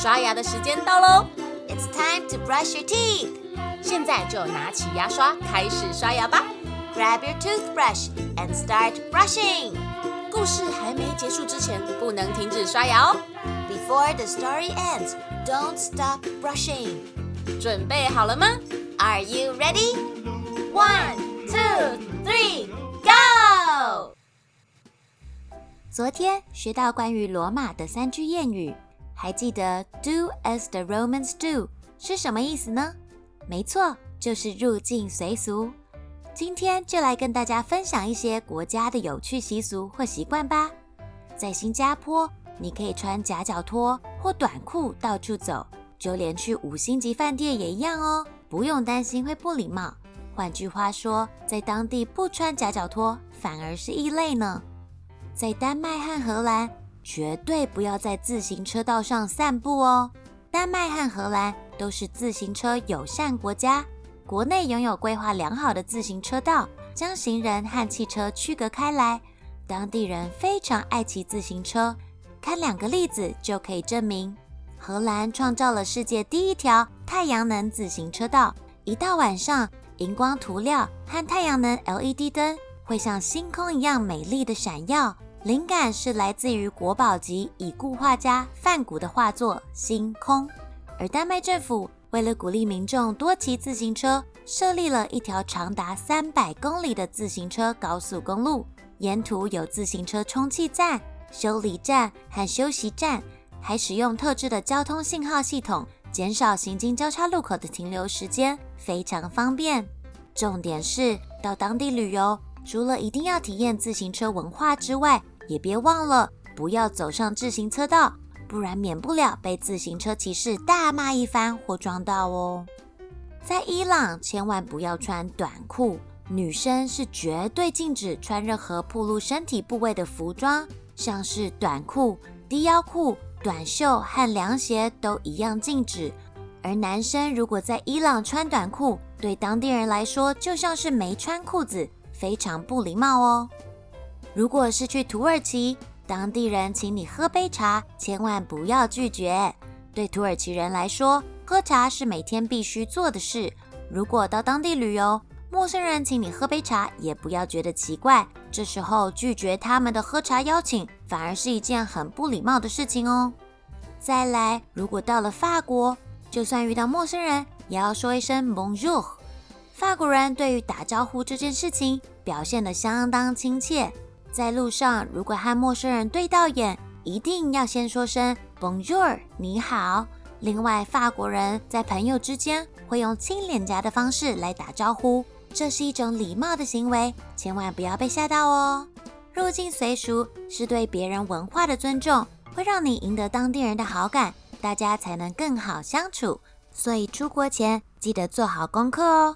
刷牙的时间到喽！It's time to brush your teeth。现在就拿起牙刷开始刷牙吧。Grab your toothbrush and start brushing。故事还没结束之前，不能停止刷牙哦。Before the story ends, don't stop brushing。准备好了吗？Are you ready? One, two, three, go！昨天学到关于罗马的三句谚语。 还记得 "Do as the Romans do" 是什么意思呢？没错，就是入境随俗。今天就来跟大家分享一些国家的有趣习俗或习惯吧。在新加坡，你可以穿夹脚拖或短裤到处走，就连去五星级饭店也一样哦，不用担心会不礼貌。换句话说，在当地不穿夹脚拖反而是异类呢。在丹麦和荷兰。绝对不要在自行车道上散步哦！丹麦和荷兰都是自行车友善国家，国内拥有规划良好的自行车道，将行人和汽车区隔开来。当地人非常爱骑自行车，看两个例子就可以证明。荷兰创造了世界第一条太阳能自行车道，一到晚上，荧光涂料和太阳能 LED 灯会像星空一样美丽的闪耀。灵感是来自于国宝级已故画家梵谷的画作《星空》，而丹麦政府为了鼓励民众多骑自行车，设立了一条长达三百公里的自行车高速公路，沿途有自行车充气站、修理站和休息站，还使用特制的交通信号系统，减少行经交叉路口的停留时间，非常方便。重点是到当地旅游，除了一定要体验自行车文化之外，也别忘了不要走上自行车道，不然免不了被自行车骑士大骂一番或撞到哦。在伊朗，千万不要穿短裤，女生是绝对禁止穿任何暴露身体部位的服装，像是短裤、低腰裤、短袖和凉鞋都一样禁止。而男生如果在伊朗穿短裤，对当地人来说就像是没穿裤子，非常不礼貌哦。如果是去土耳其，当地人请你喝杯茶，千万不要拒绝。对土耳其人来说，喝茶是每天必须做的事。如果到当地旅游，陌生人请你喝杯茶，也不要觉得奇怪。这时候拒绝他们的喝茶邀请，反而是一件很不礼貌的事情哦。再来，如果到了法国，就算遇到陌生人，也要说一声 Bonjour。法国人对于打招呼这件事情表现得相当亲切。在路上，如果和陌生人对到眼，一定要先说声 Bonjour，你好。另外，法国人在朋友之间会用亲脸颊的方式来打招呼，这是一种礼貌的行为，千万不要被吓到哦。入境随俗是对别人文化的尊重，会让你赢得当地人的好感，大家才能更好相处。所以出国前记得做好功课哦。